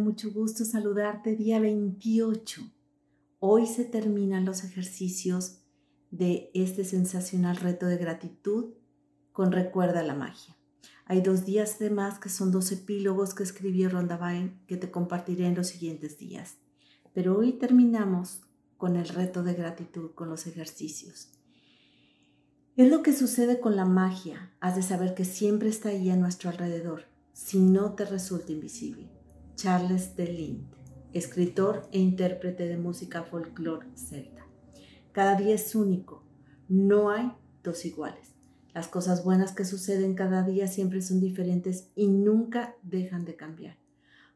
mucho gusto saludarte día 28. Hoy se terminan los ejercicios de este sensacional reto de gratitud con Recuerda la magia. Hay dos días de más que son dos epílogos que escribió Ronda que te compartiré en los siguientes días. Pero hoy terminamos con el reto de gratitud, con los ejercicios. Es lo que sucede con la magia. Has de saber que siempre está ahí a nuestro alrededor, si no te resulta invisible. Charles de escritor e intérprete de música folclore celta. Cada día es único, no hay dos iguales. Las cosas buenas que suceden cada día siempre son diferentes y nunca dejan de cambiar.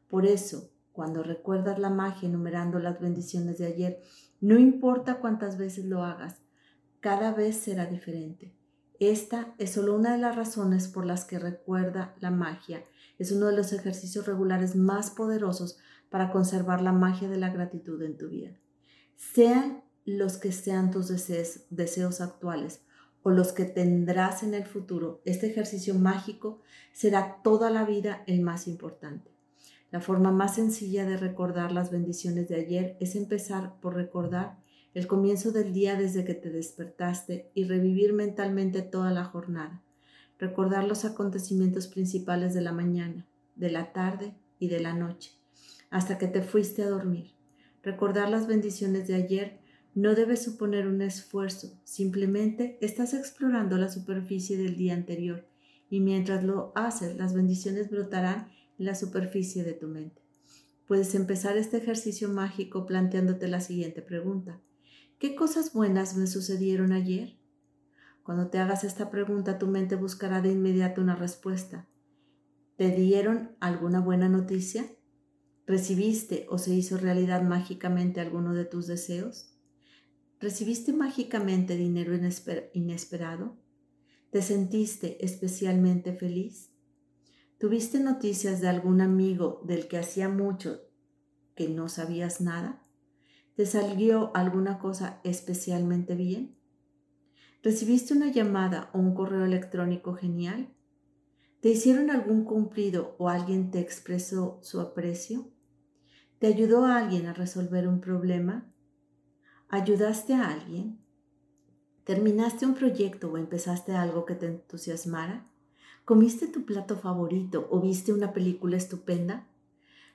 Por eso, cuando recuerdas la magia enumerando las bendiciones de ayer, no importa cuántas veces lo hagas, cada vez será diferente. Esta es solo una de las razones por las que recuerda la magia. Es uno de los ejercicios regulares más poderosos para conservar la magia de la gratitud en tu vida. Sean los que sean tus deseos, actuales o los que tendrás en el futuro, este ejercicio mágico será toda la vida el más importante. La forma más sencilla de recordar las bendiciones de ayer es empezar por recordar el comienzo del día desde que te despertaste y revivir mentalmente toda la jornada. Recordar los acontecimientos principales de la mañana, de la tarde y de la noche, hasta que te fuiste a dormir. Recordar las bendiciones de ayer no debe suponer un esfuerzo, simplemente estás explorando la superficie del día anterior y mientras lo haces las bendiciones brotarán la superficie de tu mente. Puedes empezar este ejercicio mágico planteándote la siguiente pregunta. ¿Qué cosas buenas me sucedieron ayer? Cuando te hagas esta pregunta, tu mente buscará de inmediato una respuesta. ¿Te dieron alguna buena noticia? ¿Recibiste o se hizo realidad mágicamente alguno de tus deseos? ¿Recibiste mágicamente dinero inesperado? ¿Te sentiste especialmente feliz? ¿Tuviste noticias de algún amigo del que hacía mucho que no sabías nada? ¿Te salió alguna cosa especialmente bien? ¿Recibiste una llamada o un correo electrónico genial? ¿Te hicieron algún cumplido o alguien te expresó su aprecio? ¿Te ayudó alguien a resolver un problema? ¿Ayudaste a alguien? ¿Terminaste un proyecto o empezaste algo que te entusiasmara? ¿Comiste tu plato favorito o viste una película estupenda?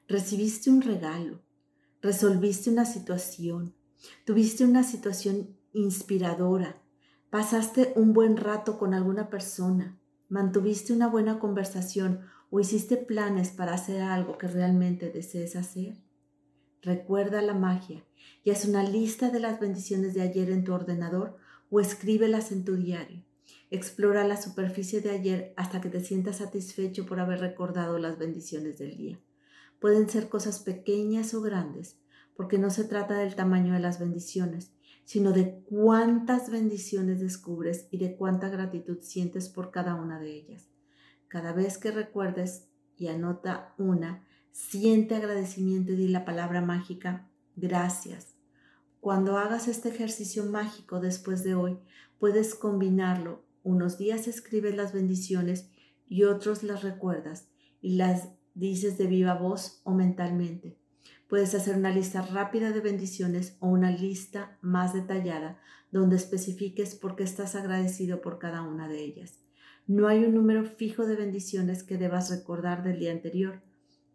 ¿Recibiste un regalo? ¿Resolviste una situación? ¿Tuviste una situación inspiradora? ¿Pasaste un buen rato con alguna persona? ¿Mantuviste una buena conversación o hiciste planes para hacer algo que realmente desees hacer? Recuerda la magia y haz una lista de las bendiciones de ayer en tu ordenador o escríbelas en tu diario. Explora la superficie de ayer hasta que te sientas satisfecho por haber recordado las bendiciones del día. Pueden ser cosas pequeñas o grandes, porque no se trata del tamaño de las bendiciones, sino de cuántas bendiciones descubres y de cuánta gratitud sientes por cada una de ellas. Cada vez que recuerdes y anota una, siente agradecimiento y di la palabra mágica gracias. Cuando hagas este ejercicio mágico después de hoy, puedes combinarlo unos días escribes las bendiciones y otros las recuerdas y las dices de viva voz o mentalmente. Puedes hacer una lista rápida de bendiciones o una lista más detallada donde especifiques por qué estás agradecido por cada una de ellas. No hay un número fijo de bendiciones que debas recordar del día anterior,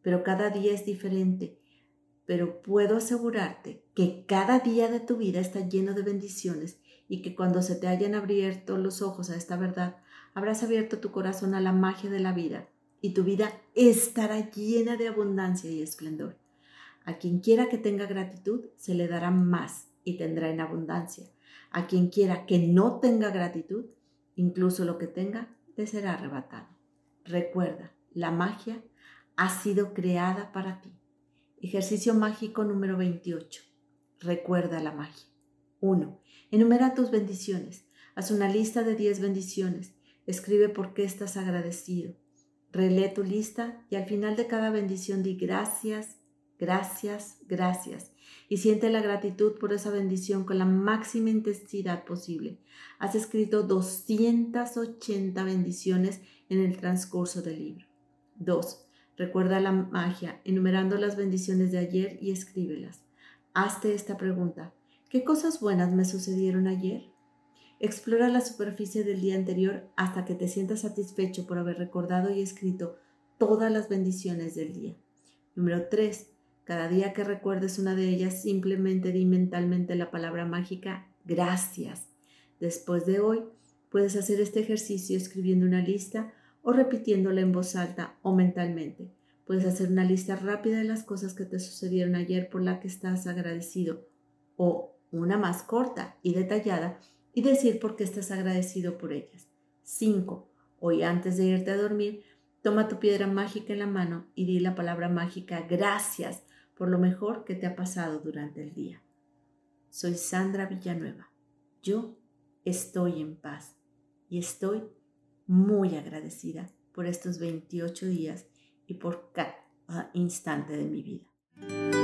pero cada día es diferente. Pero puedo asegurarte que cada día de tu vida está lleno de bendiciones y que cuando se te hayan abierto los ojos a esta verdad, habrás abierto tu corazón a la magia de la vida y tu vida estará llena de abundancia y esplendor. A quien quiera que tenga gratitud, se le dará más y tendrá en abundancia. A quien quiera que no tenga gratitud, incluso lo que tenga, le será arrebatado. Recuerda, la magia ha sido creada para ti. Ejercicio mágico número 28. Recuerda la magia. 1. Enumera tus bendiciones. Haz una lista de 10 bendiciones. Escribe por qué estás agradecido. Relee tu lista y al final de cada bendición di gracias, gracias, gracias. Y siente la gratitud por esa bendición con la máxima intensidad posible. Has escrito 280 bendiciones en el transcurso del libro. 2. Recuerda la magia enumerando las bendiciones de ayer y escríbelas. Hazte esta pregunta. ¿Qué cosas buenas me sucedieron ayer? Explora la superficie del día anterior hasta que te sientas satisfecho por haber recordado y escrito todas las bendiciones del día. Número 3. Cada día que recuerdes una de ellas, simplemente di mentalmente la palabra mágica gracias. Después de hoy, puedes hacer este ejercicio escribiendo una lista o repitiéndola en voz alta o mentalmente. Puedes hacer una lista rápida de las cosas que te sucedieron ayer por la que estás agradecido o una más corta y detallada y decir por qué estás agradecido por ellas. 5. Hoy antes de irte a dormir, toma tu piedra mágica en la mano y di la palabra mágica gracias por lo mejor que te ha pasado durante el día. Soy Sandra Villanueva. Yo estoy en paz y estoy muy agradecida por estos 28 días y por cada instante de mi vida.